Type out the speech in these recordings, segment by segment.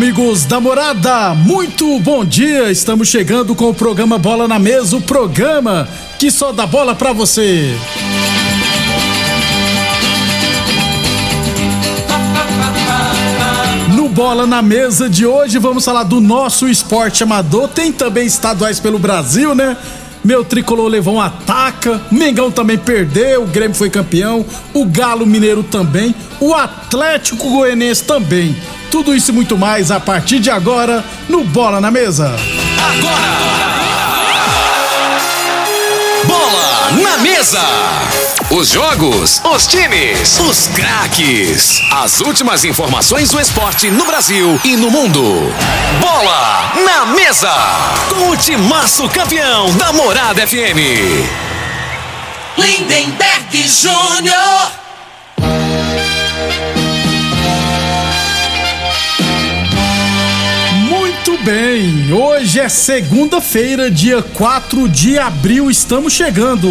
Amigos da morada, muito bom dia. Estamos chegando com o programa Bola na Mesa o programa que só dá bola pra você. No Bola na Mesa de hoje vamos falar do nosso esporte amador. Tem também estaduais pelo Brasil, né? Meu tricolor levou um ataca, Mengão também perdeu, o Grêmio foi campeão, o Galo Mineiro também, o Atlético Goianense também. Tudo isso e muito mais a partir de agora no Bola na Mesa. Bola na mesa. Os jogos, os times, os craques. As últimas informações do esporte no Brasil e no mundo. Bola na mesa. Com o timaço campeão da Morada FM. Lindenberg Júnior. Muito bem, hoje é segunda-feira, dia 4 de abril, estamos chegando.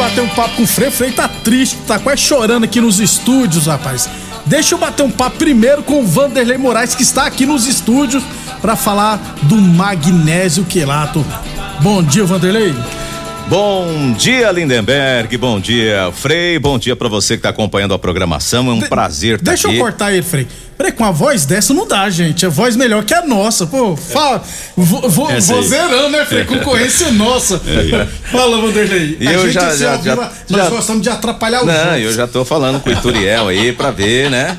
Bater um papo com o Frei, o Frei tá triste, tá quase chorando aqui nos estúdios, rapaz. Deixa eu bater um papo primeiro com o Vanderlei Moraes, que está aqui nos estúdios para falar do magnésio quelato. Bom dia, Vanderlei. Bom dia, Lindenberg. Bom dia, Frei. Bom dia pra você que tá acompanhando a programação. É um prazer estar Deixa aqui. eu cortar ele, Frei. Peraí, com a voz dessa não dá, gente. A voz melhor que a nossa. Pô, fala. Vou, vou, Essa vou zerando, né, Frei? Concorrência nossa. Fala, Vanderlei. E A eu gente, já- assim, já- já- nós já- gostamos de atrapalhar os Não, outros. eu já tô falando com o Ituriel aí pra ver, né?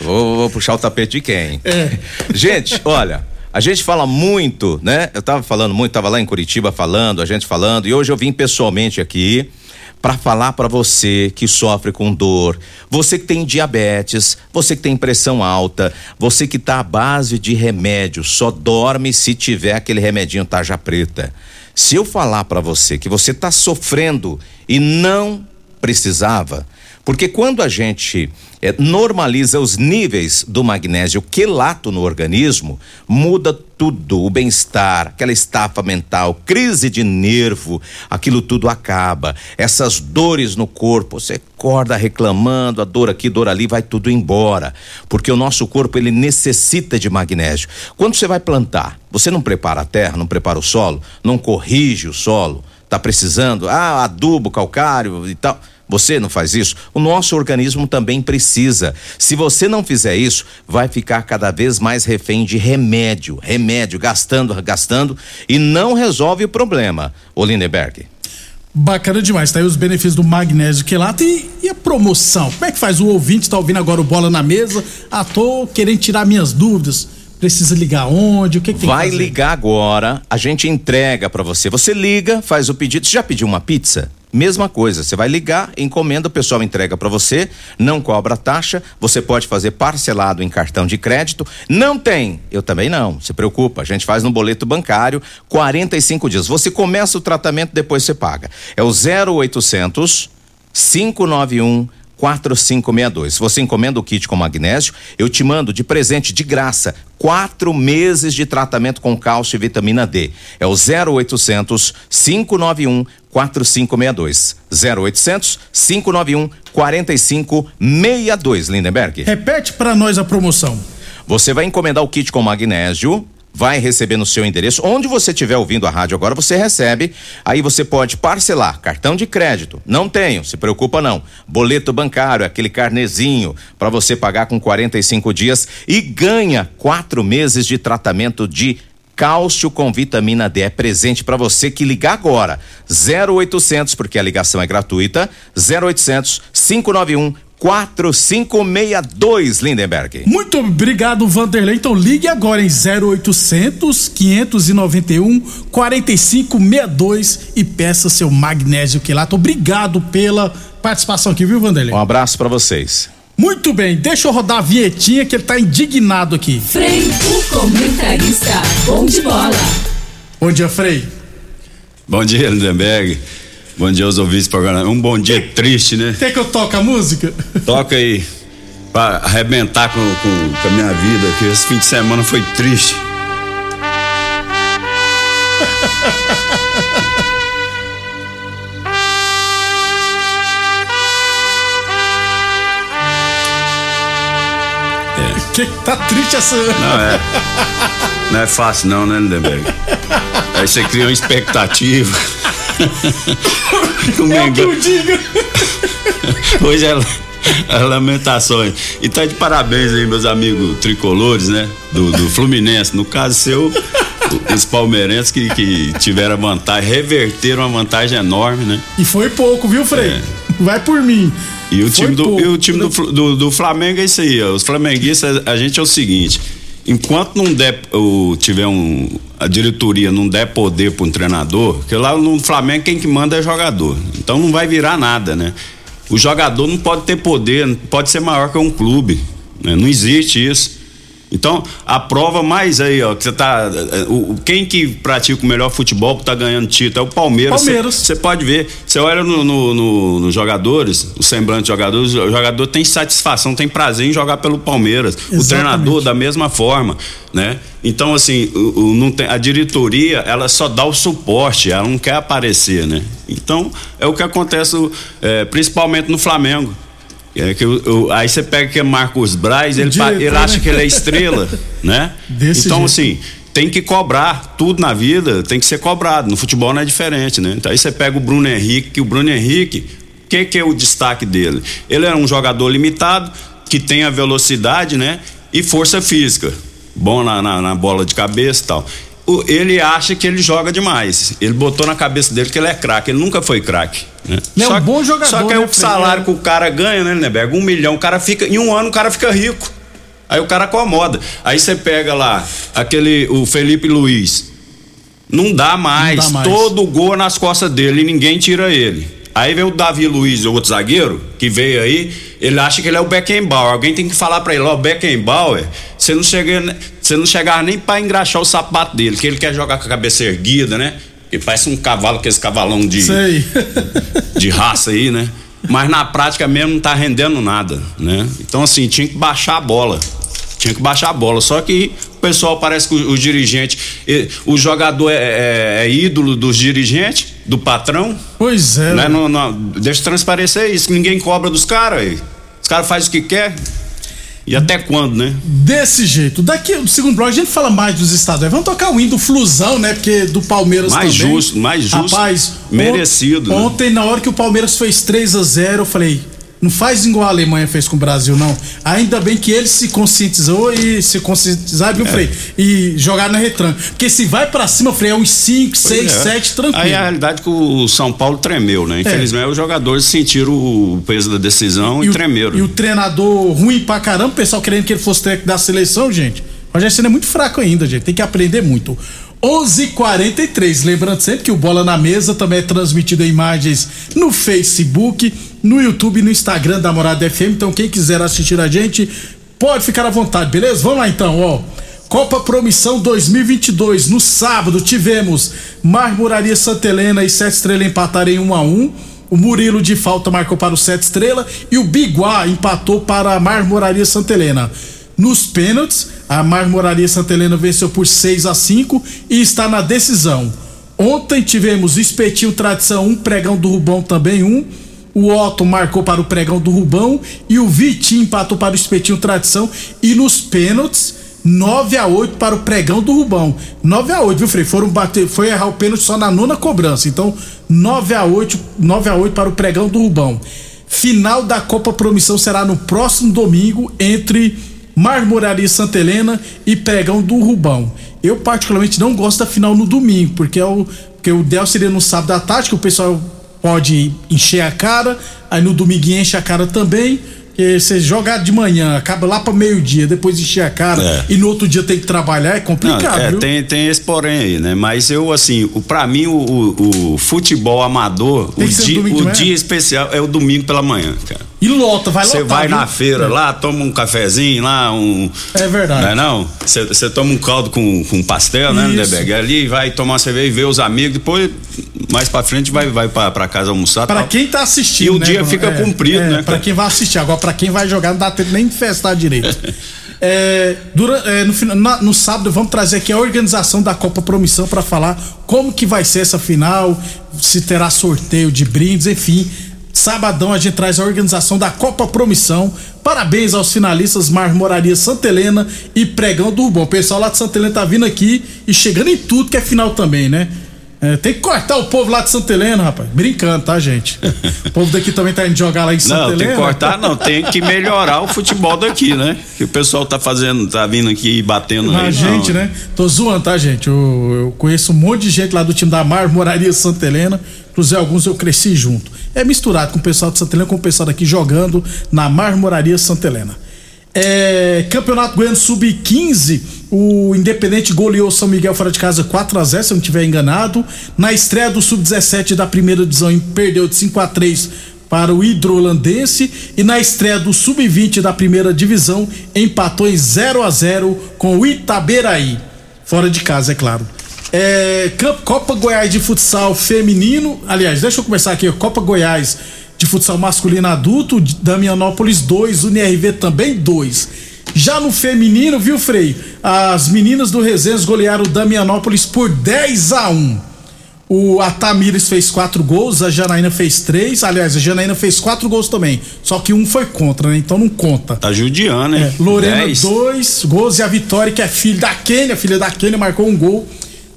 Vou, vou puxar o tapete de quem? É. Gente, olha, a gente fala muito, né? Eu tava falando muito, tava lá em Curitiba falando, a gente falando, e hoje eu vim pessoalmente aqui para falar para você que sofre com dor, você que tem diabetes, você que tem pressão alta, você que tá à base de remédio, só dorme se tiver aquele remedinho tarja preta. Se eu falar para você que você tá sofrendo e não precisava, porque quando a gente eh, normaliza os níveis do magnésio quelato no organismo, muda tudo, o bem-estar, aquela estafa mental, crise de nervo, aquilo tudo acaba. Essas dores no corpo, você acorda reclamando, a dor aqui, dor ali, vai tudo embora, porque o nosso corpo ele necessita de magnésio. Quando você vai plantar, você não prepara a terra, não prepara o solo, não corrige o solo, tá precisando, ah, adubo, calcário e tal. Você não faz isso? O nosso organismo também precisa. Se você não fizer isso, vai ficar cada vez mais refém de remédio, remédio, gastando, gastando e não resolve o problema. Ô Lindenberg. Bacana demais, tá aí os benefícios do magnésio quelato e, e a promoção. Como é que faz? O ouvinte tá ouvindo agora o Bola na Mesa. Ah, tô querendo tirar minhas dúvidas. Precisa ligar onde? O que, que tem Vai que fazer? ligar agora, a gente entrega pra você. Você liga, faz o pedido. Você já pediu uma pizza? Mesma coisa, você vai ligar, encomenda, o pessoal entrega pra você, não cobra taxa, você pode fazer parcelado em cartão de crédito. Não tem, eu também não, se preocupa, a gente faz no boleto bancário, 45 dias. Você começa o tratamento, depois você paga. É o 0800 591 4562. Se você encomenda o kit com magnésio, eu te mando de presente de graça quatro meses de tratamento com cálcio e vitamina D. É o 0800 591 4562. 0800 591 4562, Lindenberg. Repete pra nós a promoção. Você vai encomendar o kit com magnésio, vai receber no seu endereço. Onde você estiver ouvindo a rádio agora, você recebe. Aí você pode parcelar cartão de crédito. Não tenho, se preocupa não. Boleto bancário, aquele carnezinho para você pagar com 45 dias e ganha quatro meses de tratamento de cálcio com vitamina D é presente para você que ligar agora. 0800 porque a ligação é gratuita. 0800 591 4562, Lindenberg. Muito obrigado, Vanderlei. Então ligue agora em 0800 591 4562 e peça seu magnésio quelato. Obrigado pela participação aqui, viu, Vanderlei? Um abraço para vocês. Muito bem, deixa eu rodar a vinhetinha que ele tá indignado aqui. Frei, o comentarista, bom de bola. Bom dia, Frei. Bom dia, Lindenberg. Bom dia aos ouvintes programa. Um bom dia triste, né? Quer que eu toque a música? Toca aí. Pra arrebentar com, com, com a minha vida, que esse fim de semana foi triste. Que tá triste essa. Não é. Não é fácil não, né, Lindenberg? Aí você cria uma expectativa. o É que digo. Hoje é, é lamentações. E tá de parabéns aí, meus amigos tricolores, né? Do, do Fluminense. No caso seu, os palmeirenses que, que tiveram a vantagem, reverteram uma vantagem enorme, né? E foi pouco, viu, Frei? É. Vai por mim. E o Foi time, do, pouco. e o time do, do, do Flamengo é isso aí, ó. Os flamenguistas, a gente é o seguinte: enquanto não der, tiver um. A diretoria não der poder para um treinador, porque lá no Flamengo quem que manda é jogador. Então não vai virar nada, né? O jogador não pode ter poder, pode ser maior que um clube. né? Não existe isso. Então, a prova mais aí, ó, que você tá. O, o- quem que pratica o melhor futebol que tá ganhando título é o Palmeiras. Palmeiras. Você pode ver, você olha nos no, no, nos jogadores, o semblante de jogadores, o jogador tem satisfação, tem prazer em jogar pelo Palmeiras. O Exatamente. treinador, da mesma forma, né? Então, assim, o, o- não tem, a diretoria, ela só dá o suporte, ela não quer aparecer, né? Então, é o que acontece, eh, principalmente no Flamengo. É que o- o- aí você pega que é Marcos Braz, ele, Diretor, ele acha né? que ele é estrela, né? Desse então, jeito. assim, tem que cobrar. Tudo na vida tem que ser cobrado. No futebol não é diferente, né? Então aí você pega o Bruno Henrique, que o Bruno Henrique, o que, que é o destaque dele? Ele é um jogador limitado, que tem a velocidade, né? E força física. Bom na, na, na bola de cabeça e tal. Ele acha que ele joga demais. Ele botou na cabeça dele que ele é craque. Ele nunca foi craque. Né? É um Só que- bom jogador, Só que aí né, o salário que o cara ganha, né, Lindeberg? Um milhão, o cara fica. Em um ano o cara fica rico. Aí o cara acomoda. Aí você pega lá aquele. O Felipe Luiz. Não dá mais. Não dá mais. Todo gol nas costas dele e ninguém tira ele. Aí vem o Davi Luiz, outro zagueiro, que veio aí, ele acha que ele é o Beckenbauer. Alguém tem que falar pra ele, ó, Beckenbauer, você não chega, você não chegar nem pra engraxar o sapato dele, que ele quer jogar com a cabeça erguida, né? Que parece um cavalo, que esse cavalão de Sei. de raça aí, né? Mas na prática mesmo não tá rendendo nada, né? Então assim, tinha que baixar a bola. Tinha que baixar a bola. Só que o pessoal parece que o, o dirigente, eh, o jogador é, é- é ídolo dos dirigentes, do patrão, Pois é. né? velho. Não, não, deixa transparecer isso, que ninguém cobra dos caras aí. Os caras fazem o que quer. E até quando, né? Desse jeito. Daqui do segundo bloco a gente fala mais dos estaduais. Vamos tocar o hino do Flusão, né? Porque do Palmeiras Mais também. justo, mais justo. Rapaz, Merecido, né? Ontem, na hora que o Palmeiras fez 3 a 0 eu falei. Não faz igual a Alemanha fez com o Brasil, não. Ainda bem que ele se conscientizou e se conscientizar, É. viu, Frei? E jogar na retranca. Porque se vai pra cima, Frei, é uns 5, 6, Pois é. 7, tranquilo. Aí a realidade é que o São Paulo tremeu, né? Infelizmente os jogadores sentiram o peso da decisão e, o- tremeram. E o treinador ruim pra caramba, o pessoal querendo que ele fosse técnico da seleção, gente. O Rogério Senna é muito fraco ainda, gente. Tem que aprender muito. 11:43. Lembrando sempre que o Bola na Mesa também é transmitido em imagens no Facebook, no YouTube e no Instagram da Morada FM. Então, quem quiser assistir a gente, pode ficar à vontade, beleza? Vamos lá então, ó. Copa Promissão 2022. No sábado tivemos Marmoraria Santa Helena e Sete Estrelas empataram em 1 a 1 O Murilo de falta marcou para o Sete Estrela e o Biguá empatou para a Marmoraria Santa Helena. Nos pênaltis, a Marmoraria Santa Helena venceu por 6 a 5 e está na decisão. Ontem tivemos Espetinho Tradição 1, Pregão do Rubão também 1. O Otto marcou para o Pregão do Rubão e o Vitinho empatou para o Espetinho Tradição. E nos pênaltis, 9 a 8 para o pregão do Rubão. 9 a 8, viu, Frei? Foram bater, foi errar o pênalti só na nona cobrança. Então, 9 a 8, 9 a 8 para o pregão do Rubão. Final da Copa Promissão será no próximo domingo entre Marmoraria Santa Helena e Pregão do Rubão. Eu particularmente não gosto da final no domingo, porque é o porque o ideal seria no sábado à tarde, que o pessoal pode encher a cara, aí no domingo enche a cara também. Porque você jogar de manhã, acaba lá para meio-dia, depois encher a cara É. e no outro dia tem que trabalhar, é Não, complicado, é, viu? tem, tem esse porém aí, né? Mas eu, assim, o, pra mim, o, o- o futebol amador, Tem o, que dia, o dia especial é o domingo pela manhã, cara. E lota, vai Você vai viu? na feira lá, toma um cafezinho lá, um. É verdade. Não é não? Você toma um caldo com, com pastel, né, Isso. Neberg? Ali vai tomar uma cerveja e ver os amigos, depois, mais pra frente, vai, vai pra, pra casa almoçar. Pra tal. quem tá assistindo. E o né, dia fica cumprido, né, Pra quem vai assistir. Agora, pra quem vai jogar, não dá tempo nem de festar direito. É, dura- é, no, na- no sábado, vamos trazer aqui a organização da Copa Promissão pra falar como que vai ser essa final, se terá sorteio de brindes, enfim. Sabadão a gente traz a organização da Copa Promissão. Parabéns aos finalistas Marmoraria Santa Helena e Pregão do Rubão. O pessoal lá de Santa Helena tá vindo aqui e chegando em tudo que é final também, né? É, tem que cortar o povo lá de Santa Helena, rapaz. Brincando, tá, gente? O povo daqui também tá indo jogar lá em Santa Não, Helena. tem que cortar, não, tem que melhorar o futebol daqui, né? Que o pessoal tá fazendo, tá vindo aqui e batendo Na aí. gente, não. né? Tô zoando, tá, gente? Eu, eu conheço um monte de gente lá do time da Marmoraria Santa Helena. Inclusive, alguns eu cresci junto. É misturado com o pessoal de Santa Helena com o pessoal daqui jogando na Marmoraria Santa Helena. É, Campeonato Goiano Sub-15, o Independente goleou São Miguel fora de casa 4 a 0 se eu não estiver enganado. Na estreia do Sub-17 da primeira divisão, perdeu de 5 a 3 para o Hidrolandense e na estreia do Sub-20 da primeira divisão empatou em 0 a 0 com o Itaberaí, fora de casa, é claro. É, Copa Goiás de futsal feminino, aliás, deixa eu começar aqui, Copa Goiás de futsal masculino adulto, Damianópolis 2, UNRV também 2. Já no feminino, viu, Frei? As meninas do Resenhas golearam o Damianópolis por 10 a 1. O a Tamires fez quatro gols, a Janaína fez três. Aliás, a Janaína fez quatro gols também. Só que um foi contra, né? Então não conta. Tá judiando, hein? É, Lorena, Dez. dois gols. E a Vitória, que é filha da Kênia, filha da Kênia, marcou um gol.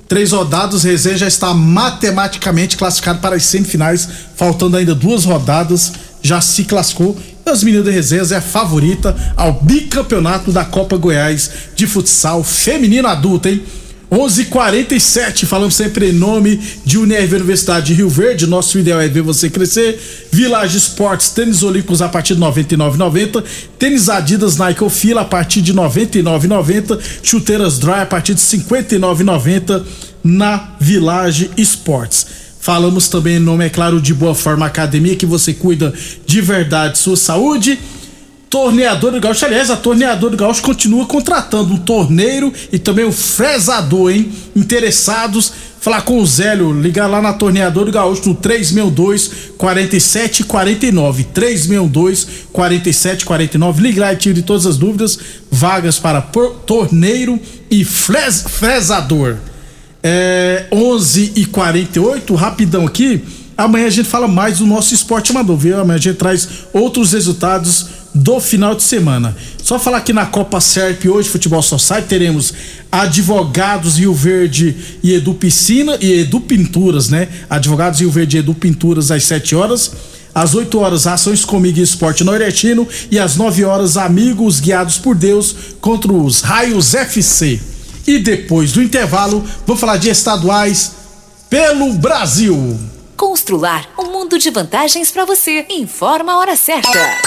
Três rodadas, o Resenha já está matematicamente classificado para as semifinais, faltando ainda duas rodadas, já se classificou. E as meninas do Resenhas é favorita ao bicampeonato da Copa Goiás de futsal feminino adulto, hein? 11:47 falamos sempre em nome de Unirv Universidade de Rio Verde. Nosso ideal é ver você crescer. Village Sports, tênis olímpicos a partir de 99,90. Tênis Adidas Nike Fila a partir de 99,90. Chuteiras Dry a partir de 59,90 na Village Sports. Falamos também em nome, é claro, de Boa Forma Academia, que você cuida de verdade sua saúde. Torneador do Gaúcho, aliás, a Torneador do Gaúcho continua contratando um torneiro e também um fresador, hein? Interessados, falar com o Zélio, ligar lá na Torneador do Gaúcho no 362 4749. 362 4749. Ligue lá e tire todas as dúvidas. Vagas para torneiro e fres- fresador. É 11 e 48 rapidão aqui. Amanhã a gente fala mais do nosso esporte amador, viu? Amanhã a gente traz outros resultados do final de semana. Só falar que na Copa Serp hoje, Futebol Society, teremos Advogados Rio Verde e Edu Piscina e Edu Pinturas, né? Advogados Rio Verde e Edu Pinturas às 7 horas. Às 8 horas, Ações Comigo e Esporte Nordestino. E às 9 horas, Amigos Guiados por Deus contra os Raios FC. E depois do intervalo, vou falar de estaduais pelo Brasil. Constrular um mundo de vantagens para você. Informa a hora certa.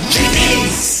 Diniz.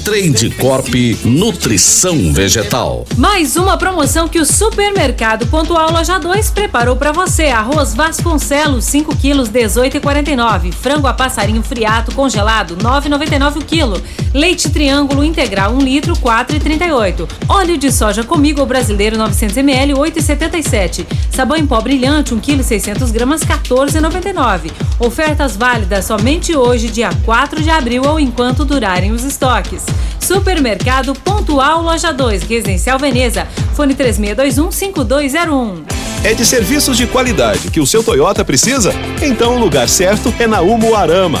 Trade Corp Nutrição Vegetal. Mais uma promoção que o Supermercado Pontual Loja 2 preparou para você. Arroz Vasconcelos 5 quilos 18,49. Frango a passarinho friato congelado 9,99 o quilo. Leite Triângulo integral 1 litro 4,38. Óleo de soja comigo brasileiro 900 ml 8,77. Sabão em pó brilhante 1 kg 600 gramas 14,99. Ofertas válidas somente hoje, dia 4 de abril ou enquanto durarem os estoques. Supermercado Pontual Loja 2, Residencial Veneza. Fone 36215201. É de serviços de qualidade que o seu Toyota precisa? Então o lugar certo é na Umuarama.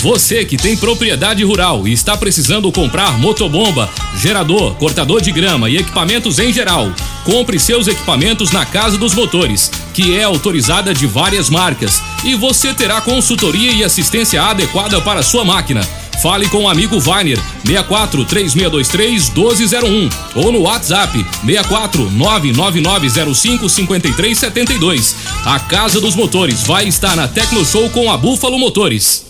Você que tem propriedade rural e está precisando comprar motobomba, gerador, cortador de grama e equipamentos em geral, compre seus equipamentos na Casa dos Motores, que é autorizada de várias marcas, e você terá consultoria e assistência adequada para sua máquina. Fale com o amigo Vainer 64 3623 1201 ou no WhatsApp 64 99905 5372. A Casa dos Motores vai estar na Tecno Show com a Búfalo Motores.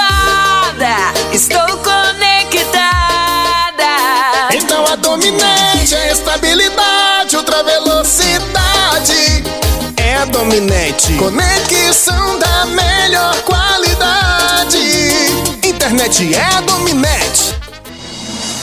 Estou conectada. Então a dominante é estabilidade, ultra velocidade. É a dominante. Conexão da melhor qualidade. Internet é a dominante.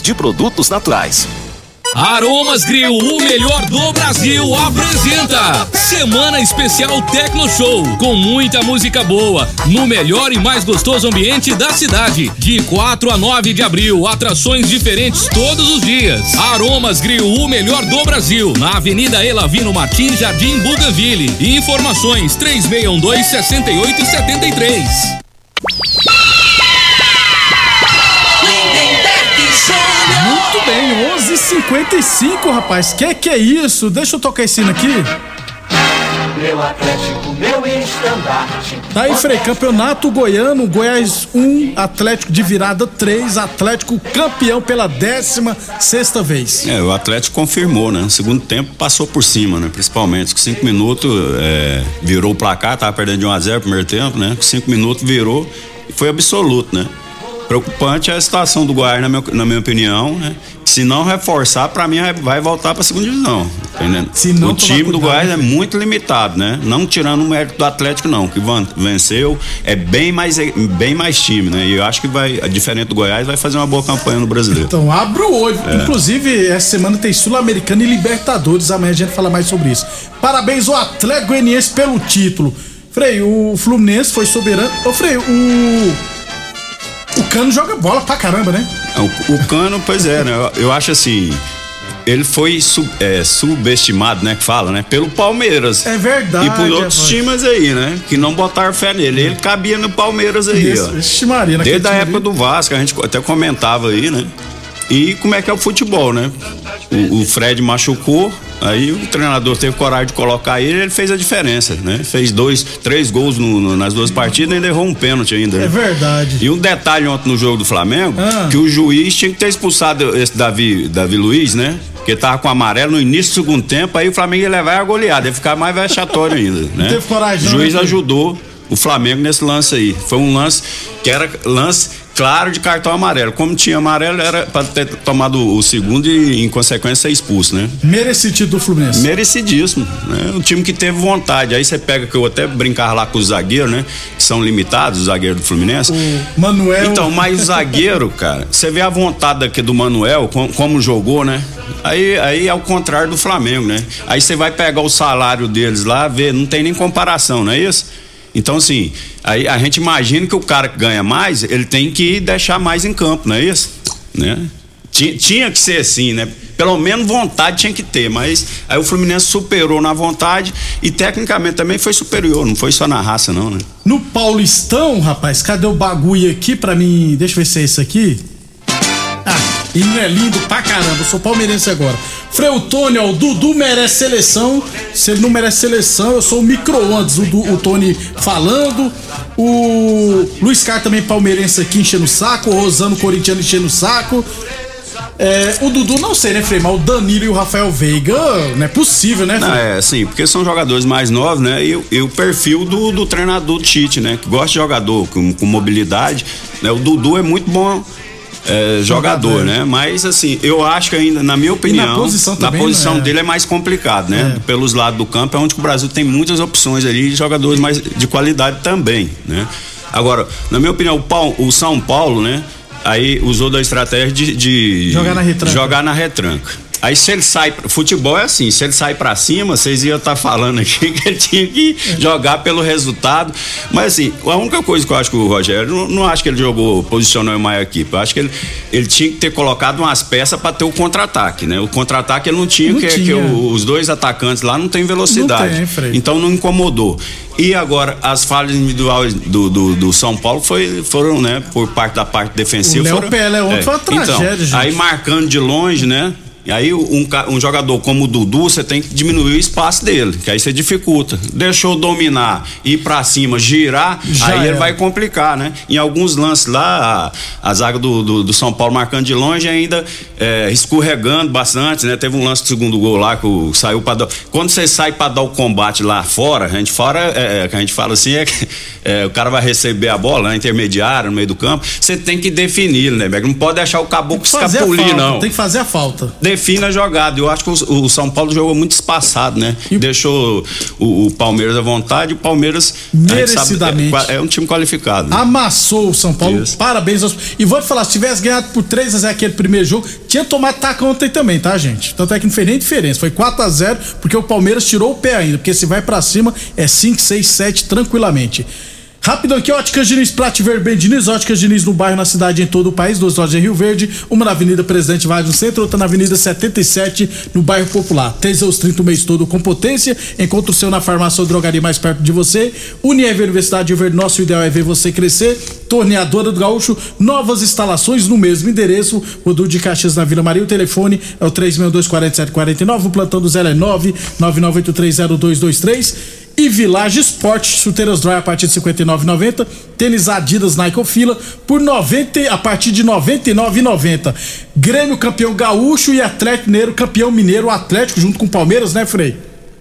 de produtos naturais. Aromas Grill, o melhor do Brasil, apresenta Semana Especial Tecno Show, com muita música boa, no melhor e mais gostoso ambiente da cidade. De 4 a 9 de abril, atrações diferentes todos os dias. Aromas Grill, o melhor do Brasil, na Avenida Elavino Martins, Jardim Buganville. Informações 3612 6873. Bem, 11:55, rapaz. Que que é isso? Deixa eu tocar esse aqui. Meu Atlético, meu estandarte. Tá aí, Frei, campeonato goiano, Goiás 1, Atlético de virada 3, Atlético campeão pela 16 sexta vez. É, o Atlético confirmou, né? No segundo tempo passou por cima, né? Principalmente. Com cinco minutos é, virou o placar, tava perdendo de 1 a 0 no primeiro tempo, né? Com cinco minutos virou e foi absoluto, né? Preocupante é a situação do Goiás, na minha, na minha opinião, né? Se não reforçar, pra mim vai voltar pra segunda divisão. Tá entendendo? não o time tomar do cuidado, Goiás é muito limitado, né? Não tirando o mérito do Atlético, não, que venceu, é bem mais, bem mais time, né? E eu acho que vai, diferente do Goiás, vai fazer uma boa campanha no brasileiro. Então, abre o olho. É. Inclusive, essa semana tem Sul-Americana e Libertadores. Amanhã a gente fala mais sobre isso. Parabéns ao Atlético Goianiense pelo título. Frei, o Fluminense foi soberano. Ô, Frei, o. O Cano joga bola pra caramba, né? O, o Cano, pois é, né? Eu, eu acho assim. Ele foi sub- é, subestimado, né? Que fala, né? Pelo Palmeiras. É verdade. E por outros rapaz. times aí, né? Que não botaram fé nele. Ele cabia no Palmeiras aí, ó. Vixe Maria, naquele Desde a época do Vasco, a gente até comentava aí, né? E como é que é o futebol, né? O, o Fred machucou, aí o treinador teve coragem de colocar ele, ele fez a diferença, né? Fez dois, três gols no- no- nas duas partidas e errou um pênalti ainda. né? É verdade. E um detalhe ontem no jogo do Flamengo, Ah. que o juiz tinha que ter expulsado esse Davi, Davi Luiz, né? Que tava com amarelo no início do segundo tempo, aí o Flamengo ia levar a goleada, ia ficar mais vexatório ainda, né? teve coragem, O não, juiz né, ajudou o Flamengo nesse lance aí. Foi um lance que era lance claro de cartão amarelo. Como tinha amarelo, era para ter tomado o segundo e, em consequência, ser expulso, né? Merecido do Fluminense. Merecidíssimo, né? Um time que teve vontade. Aí você pega que eu até brincar lá com os zagueiros, né? Que são limitados, os zagueiros do Fluminense. Manuel. Então, mas o zagueiro, cara, você vê a vontade aqui do Manuel, com- como jogou, né? Aí, aí é o contrário do Flamengo, né? Aí você vai pegar o salário deles lá, ver, não tem nem comparação, não é isso? Então, assim, aí a gente imagina que o cara que ganha mais, ele tem que deixar mais em campo, não é isso? Né? Tinha, tinha que ser assim, né? Pelo menos vontade tinha que ter, mas aí o Fluminense superou na vontade e tecnicamente também foi superior, não foi só na raça, não, né? No Paulistão, rapaz, cadê o bagulho aqui pra mim? Deixa eu ver se é isso aqui. Ah, e não é lindo pra caramba, eu sou palmeirense agora. Freutônio, ó, o Dudu merece seleção. Se ele não merece seleção, eu sou o micro-ondas. O, o Tony falando. O Luiz Carlos também palmeirense aqui enchendo o saco. O Rosano corintiano enchendo o saco. É, o Dudu não sei, né, Frei? Mas o Danilo e o Rafael Veiga, não é possível, né, Frei? Não, é assim, porque são jogadores mais novos, né? E, o- e o perfil do, do treinador do Tite, né? Que gosta de jogador com, com mobilidade. Né? O Dudu é muito bom é, jogador, né? Mas assim, eu acho que ainda, na minha opinião, posição na também, posição né? dele é mais complicado, né? Pelos lados do campo, é onde o Brasil tem muitas opções ali de jogadores mais de qualidade também, né? Agora, na minha opinião, o, Pau- o São Paulo, né? Aí usou da estratégia de, de Jogar na retranca. jogar na retranca. Aí se ele sai, futebol é assim, se ele sai pra cima, vocês iam estar falando aqui que ele tinha que jogar pelo resultado. Mas assim, a única coisa que eu acho que o Rogério, não, não acho que ele jogou, posicionou em uma equipe. Eu acho que ele, ele tinha que ter colocado umas peças pra ter o contra-ataque, né? O contra-ataque ele não tinha, Não que, tinha. que o- os dois atacantes lá não tem velocidade. Não tem, então não incomodou. E agora, as falhas individuais do, do, do São Paulo foi, foram, né, por parte da parte defensiva. O Léo Pelé ontem foi uma Então, tragédia, gente. Aí marcando de longe, né? E aí um, um jogador como o Dudu, você tem que diminuir o espaço dele, que aí você dificulta. Deixou dominar, ir pra cima, girar, Já aí ele era. vai complicar, né? Em alguns lances lá, a, a zaga do, do, do São Paulo marcando de longe ainda é, escorregando bastante, né? Teve um lance do segundo gol lá que o, saiu pra dar. Quando você sai pra dar o combate lá fora, a gente fora, é, é, que a gente fala assim, é que é, o cara vai receber a bola, né, intermediária, no meio do campo, você tem que definir, né? Não pode deixar o caboclo escapulir, não Tem que fazer a falta. Define a jogada. Eu acho que o, o São Paulo jogou muito espaçado, né? Deixou o, o Palmeiras à vontade e o Palmeiras a gente sabe, Merecidamente. é, é um time qualificado. né? Amassou o São Paulo. Parabéns aos. E vou te falar, se tivesse ganhado por 3 a 0 aquele primeiro jogo, tinha tomado taca ontem também, tá, gente? Tanto é que não fez nem diferença. Foi 4 a 0 porque o Palmeiras tirou o pé ainda. Porque se vai pra cima, é 5, 6, 7 tranquilamente. Rapidão aqui, Óticas Diniz, Prate Verben Diniz, Óticas Diniz no bairro, na cidade, em todo o país, duas lojas em Rio Verde, uma na Avenida Presidente Vargas no centro, outra na Avenida 77, no bairro Popular. Teseus 30 o mês todo com potência, encontra o seu na farmácia ou drogaria mais perto de você. Unieve Universidade de Verde, nosso ideal é ver você crescer. Torneadora do Gaúcho, novas instalações no mesmo endereço, Rodul de Caxias na Vila Maria, o telefone é o 3624749, o plantão do 0 é 999830223. E Village Sport, chuteiras dry a partir de R$ 59,90. Tênis Adidas Nike Fila por 90, a partir de R$ 99,90. Grêmio campeão gaúcho e Atlético Mineiro campeão mineiro, o Atlético junto com o Palmeiras, né, Frei?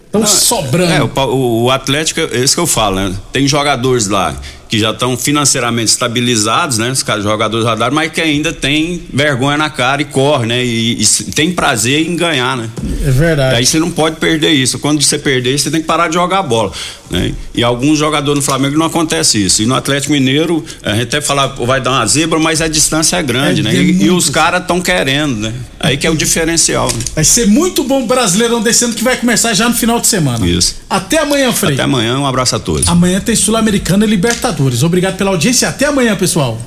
Estão sobrando. É, o, o, o Atlético, é isso que eu falo, né? Tem jogadores lá que já estão financeiramente estabilizados, né? Os jogadores rodaram, mas que ainda tem vergonha na cara e corre, né? E, e tem prazer em ganhar, né? É verdade. Aí você não pode perder isso. Quando você perder, você tem que parar de jogar bola. Né? E alguns jogadores no Flamengo não acontece isso. E no Atlético Mineiro, a gente até fala, vai dar uma zebra, mas a distância é grande, É, né? E, e os caras estão querendo, né? Aí que é o diferencial. Né? Vai ser muito bom o Brasileirão descendo que vai começar já no final de semana. Isso. Até amanhã, Frei. Até amanhã, um abraço a todos. Amanhã tem Sul-Americana e Libertadores. Obrigado pela audiência. Até amanhã, pessoal.